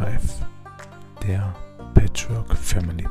Life, der Patchwork Family.